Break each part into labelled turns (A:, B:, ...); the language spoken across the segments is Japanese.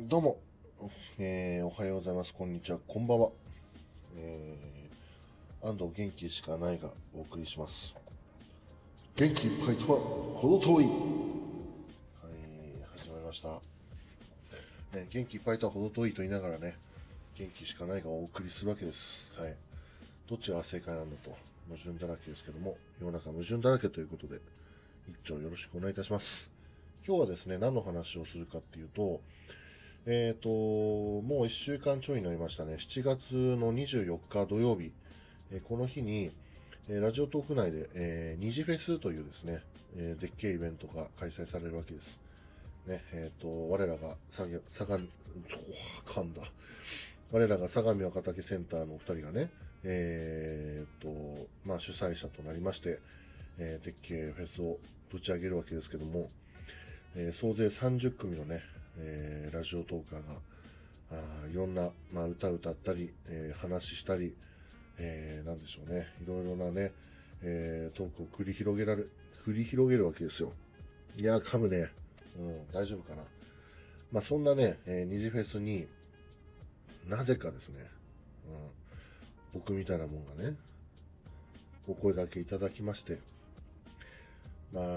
A: どうも、えー、おはようございます。こんにちは。こんばんは。えー、安藤元気しかないがお送りします。元気いっぱいとは程遠い。はい、始まりました。ね、元気いっぱいとは程遠いと言いながらね、元気しかないがお送りするわけです。はい。どっちが正解なんだと、矛盾だらけですけども、世の中矛盾だらけということで、一丁よろしくお願いいたします。今日はですね、何の話をするかっていうと、えっ、と、もう1週間ちょいになりましたね。7月の24日土曜日、えこの日に、えラジオトーク内で、えー、二次フェスというですね、えーでっけえイベントが開催されるわけです。ね、えっ、と、我らが、さぎ、相模、お噛んだ。我らが相模若竹センターのお二人がね、えっ、と、まあ主催者となりまして、えーでっけえフェスをぶち上げるわけですけども、えー総勢30組のね、えラジオトーカーが、あいろんな、まあ、歌歌ったり、えー話したり、えーなんでしょうね、いろいろなね、えートークを繰り広げられ、繰り広げるわけですよ。いやー、噛むね。うん、大丈夫かな。まあ、そんなね、えー二次フェスになぜかですね、うん、僕みたいなもんがね、お声掛けいただきまして、まあ、なん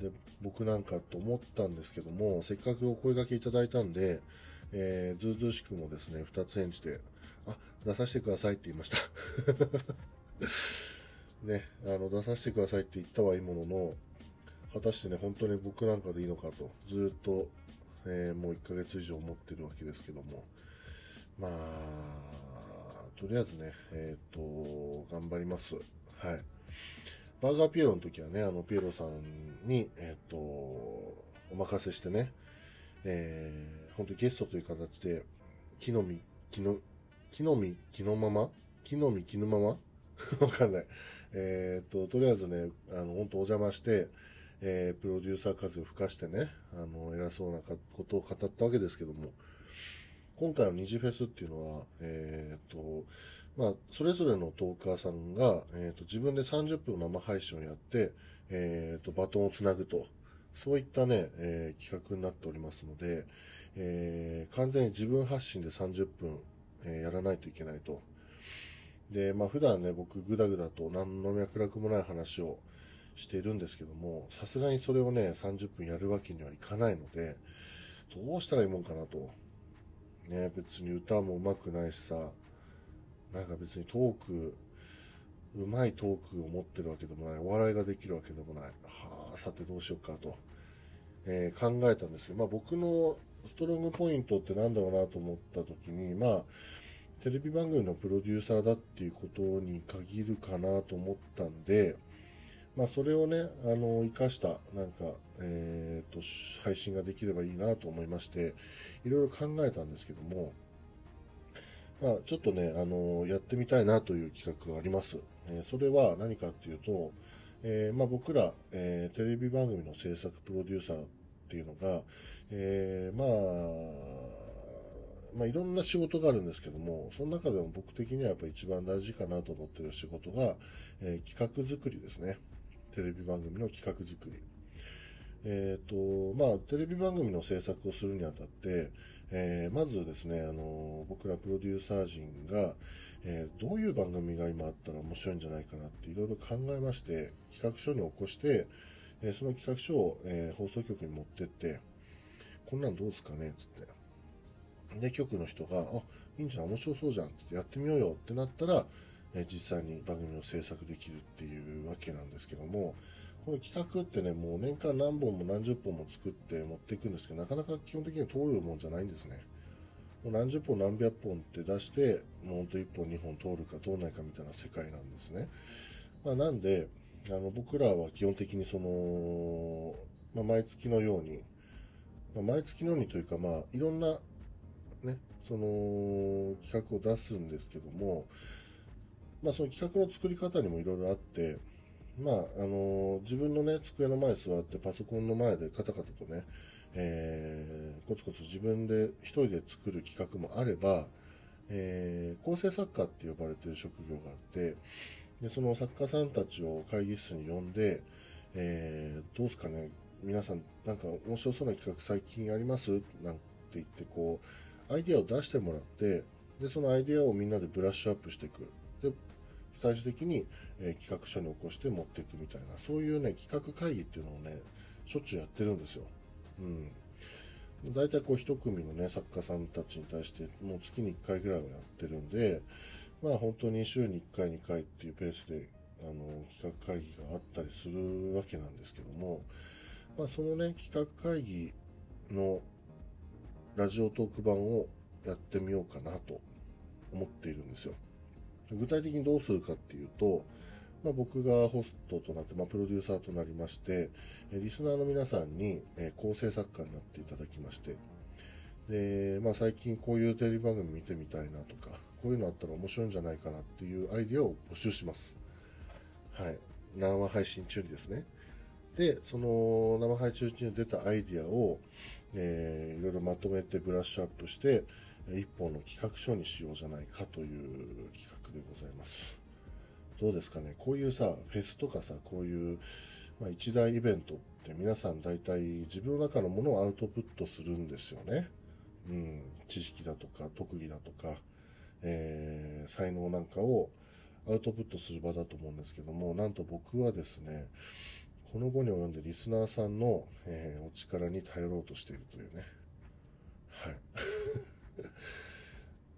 A: で僕なんかと思ったんですけども、せっかくお声掛けいただいたんで、えー、ずうずうしくもですね、二つ返事で、あ、出させてくださいって言いました。ね、あの、出させてくださいって言ったはいいものの、果たしてね、本当に僕なんかでいいのかと、ずっと、えーもう1ヶ月以上思ってるわけですけども、まあ、とりあえずね、えっ、と、頑張ります。はい。バーガーピエロの時はね、あの、ピエロさんに、えっ、と、お任せしてね、えー、本当にゲストという形で、木の実、木の、木の実、木のまま木の実、木のまま？わかんない。えっ、と、とりあえずね、あの、本当お邪魔して、えープロデューサー風を吹かしてね、あの、偉そうなことを語ったわけですけども、今回の二次フェスっていうのは、えっ、と、まあ、それぞれのトーカーさんが、えー、と自分で30分生配信をやって、えー、とバトンをつなぐと、そういったね、えー企画になっておりますので、えー完全に自分発信で30分、えーやらないといけないと。で、まあ普段ね、僕グダグダと何の脈絡もない話をしているんですけども、さすがにそれをね、30分やるわけにはいかないので、どうしたらいいもんかなと。ね、別に歌も上手くないしさ、なんか別にトーク、うまいトークを持ってるわけでもない、お笑いができるわけでもない、はあ、さてどうしようかと、えー考えたんですけど、まあ僕のストロングポイントってなんだろうなと思った時に、まあ、テレビ番組のプロデューサーだっていうことに限るかなと思ったんで、まあそれをね、あの、活かした、なんか、えっ、と、配信ができればいいなと思いまして、いろいろ考えたんですけども、まあ、ちょっとね、あのやってみたいなという企画があります。えそれは何かっていうと、えーまあ、僕ら、えーテレビ番組の制作プロデューサーっていうのが、えーまあ、まあ、いろんな仕事があるんですけども、その中でも僕的にはやっぱ一番大事かなと思ってる仕事が、え企画作りですね。テレビ番組の企画作り。えっ、と、まあ、テレビ番組の制作をするにあたって、えーまずですね、あの、僕らプロデューサー陣が、えーどういう番組が今あったら面白いんじゃないかなっていろいろ考えまして、企画書に起こして、えーその企画書を、えー放送局に持ってって、こんなんどうですかねつって。で、局の人が、あ、いいんじゃん、面白そうじゃん、つってやってみようよってなったら、えー実際に番組を制作できるっていうわけなんですけども、この企画ってね、もう年間何本も何十本も作って持っていくんですけど、なかなか基本的に通るもんじゃないんですね。もう何十本何百本って出して、もうほんと1本2本通るか通らないかみたいな世界なんですね。まあ、なんで、あの僕らは基本的にその、まあ、毎月のように、まあ、毎月のようにというか、まあ、いろんな、ね、その企画を出すんですけども、まあ、その企画の作り方にもいろいろあって、まあ、あの自分のね、机の前に座ってパソコンの前でカタカタとね、えーコツコツ自分で一人で作る企画もあれば、えー構成作家って呼ばれてる職業があって、で、その作家さんたちを会議室に呼んで、えーどうすかね、皆さん、なんか面白そうな企画最近あります？なんて言ってこうアイデアを出してもらってでそのアイデアをみんなでブラッシュアップしていく。で最終的に、え、企画書に起こして持っていくみたいなそういうね企画会議っていうのをねしょっちゅうやってるんですよ。うん、大体こう一組のね作家さんたちに対してもう月に1回ぐらいはやってるんでまあ本当に週に1回2回っていうペースであの企画会議があったりするわけなんですけども、まあ、そのね企画会議のラジオトーク版をやってみようかなと思っているんですよ。具体的にどうするかっていうと、まあ、僕がホストとなって、まあ、プロデューサーとなりまして、リスナーの皆さんに、え構成作家になっていただきまして、で、まあ、最近こういうテレビ番組見てみたいなとか、こういうのあったら面白いんじゃないかなっていうアイデアを募集します。はい。生配信中にですね。で、その生配信中に出たアイディアを、えー、いろいろまとめてブラッシュアップして、一本の企画書にしようじゃないかという企画でございます。どうですかねこういうさ、フェスとかさ、こういう、まあ、一大イベントって皆さん大体自分の中のものをアウトプットするんですよね。うん、知識だとか特技だとか、えー、才能なんかをアウトプットする場だと思うんですけども、なんと僕はですね、この後に及んでリスナーさんの、えー、お力に頼ろうとしているというね。はい。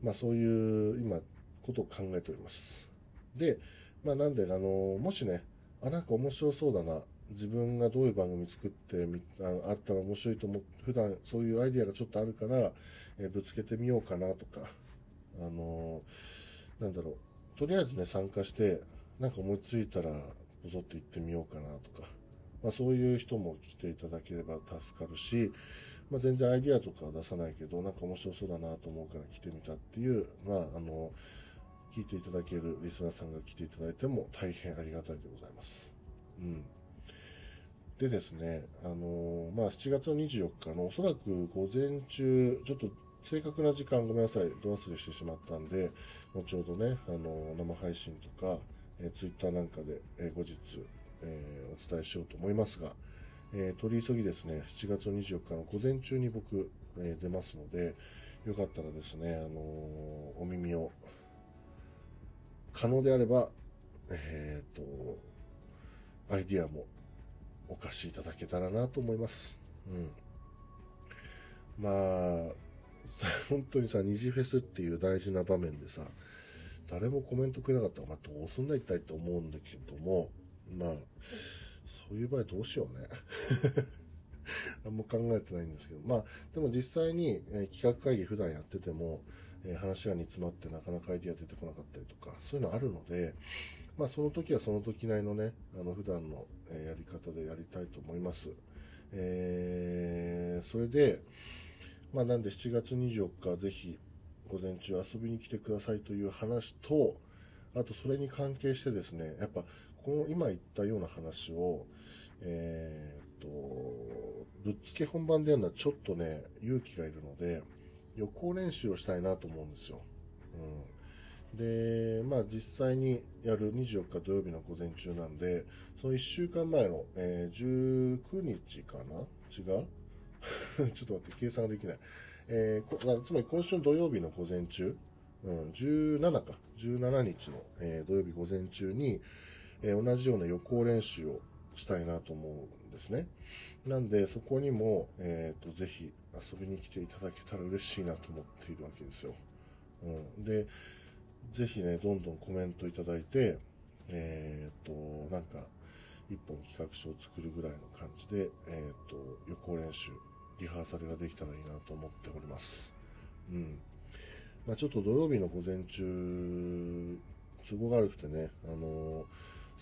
A: まあそういう今、ことを考えております。で、まあなんで、あの、もしね、あ、なんか面白そうだな、自分がどういう番組作ってみあのあったら面白いと思う、普段そういうアイディアがちょっとあるから、え、ぶつけてみようかなとか、あのなんだろう、とりあえずね、参加して、なんか思いついたら、ぼそっと行ってみようかなとか、まあ、そういう人も来ていただければ助かるし、まあ、全然アイディアとかは出さないけど、なんか面白そうだなと思うから来てみたっていう、まあ、あの、聞いていただけるリスナーさんが来ていただいても大変ありがたいでございます。うん。でですね、あのまあ、7月の24日のおそらく午前中、ちょっと正確な時間ごめんなさい、ど忘れしてしまったんで、後ほどね、あの生配信とか、えー、ツイッターなんかで、えー、後日、えー、お伝えしようと思いますが、えー、取り急ぎですね、7月24日の午前中に僕、えー、出ますので、よかったらですね、あのー、お耳を、可能であれば、えっ、と、アイディアもお貸しいただけたらなと思います。うん。まあ、本当にさ、二次フェスっていう大事な場面でさ、誰もコメントくれなかったら、まあ、どうすんだ一体って思うんだけども、まあ、そういう場合どうしようね。あんま考えてないんですけど、まあ、でも実際に、えー、企画会議普段やってても、え、話が煮詰まってなかなかアイディア出てこなかったりとか、そういうのあるので、まあ、その時はその時なりのね、あの、普段の、え、やり方でやりたいと思います。えー、それで、まあ、なんで7月24日ぜひ午前中遊びに来てくださいという話と、あとそれに関係してですね、やっぱこの今言ったような話を、えー、っと、ぶっつけ本番でやるのはちょっとね、勇気がいるので、予行練習をしたいなと思うんですよ。うん。で、まあ実際にやる24日土曜日の午前中なんで、その1週間前の、えー、19日かな？違う？ちょっと待って、計算ができない。えー、つまり今週の土曜日の午前中、うん、17か、17日の、えー、土曜日午前中に、えー、同じような予行練習をしたいなと思うんですね。なんで、そこにも、えっ、ー、と、ぜひ遊びに来ていただけたら嬉しいなと思っているわけですよ。うん。で、ぜひね、どんどんコメントいただいて、えっ、と、なんか、一本企画書を作るぐらいの感じで、えっ、と、予行練習、リハーサルができたらいいなと思っております。うん。まあ、ちょっと土曜日の午前中、都合が悪くてね、あの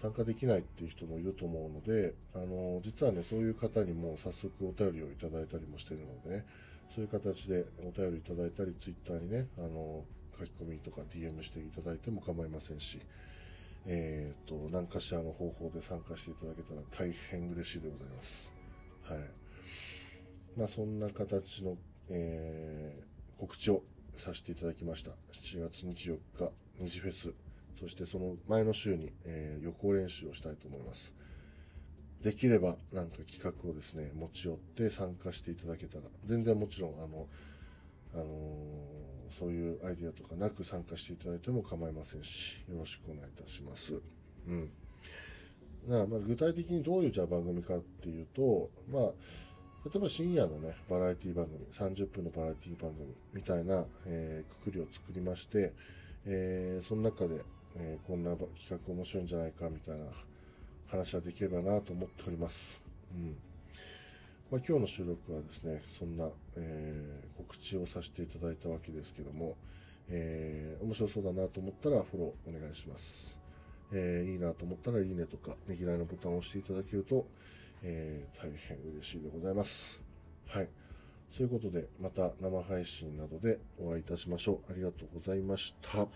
A: 参加できないっていう人もいると思うので、あの実はね、そういう方にも早速お便りをいただいたりもしているのでね、そういう形でお便りいただいたり、ツイッターにね、あの書き込みとか DM していただいても構いませんし、えっ、ー、と、何かしらの方法で参加していただけたら大変嬉しいでございます。はい。まあ、そんな形の、えー、告知をさせていただきました。7月24日、二次フェス、そしてその前の週に、えー、予行練習をしたいと思います。できれば、なんか企画をですね、持ち寄って参加していただけたら、全然もちろん、あの、あのーそういうアイディアとかなく参加していただいても構いませんし、よろしくお願いいたします。うん。なまあ、具体的にどういうじゃあ番組かっていうと、まあ、例えば深夜のね、バラエティ番組、30分のバラエティ番組みたいな、えーくくりを作りまして、えーその中で、えーこんな企画面白いんじゃないかみたいな話ができればなと思っております。うん。まあ、今日の収録はですね、そんな、えー告知をさせていただいたわけですけども、えー面白そうだなと思ったらフォローお願いします。えーいいなと思ったらいいねとか、ねぎらいのボタンを押していただけると、えー大変嬉しいでございます。はい。そういうことで、また生配信などでお会いいたしましょう。ありがとうございました。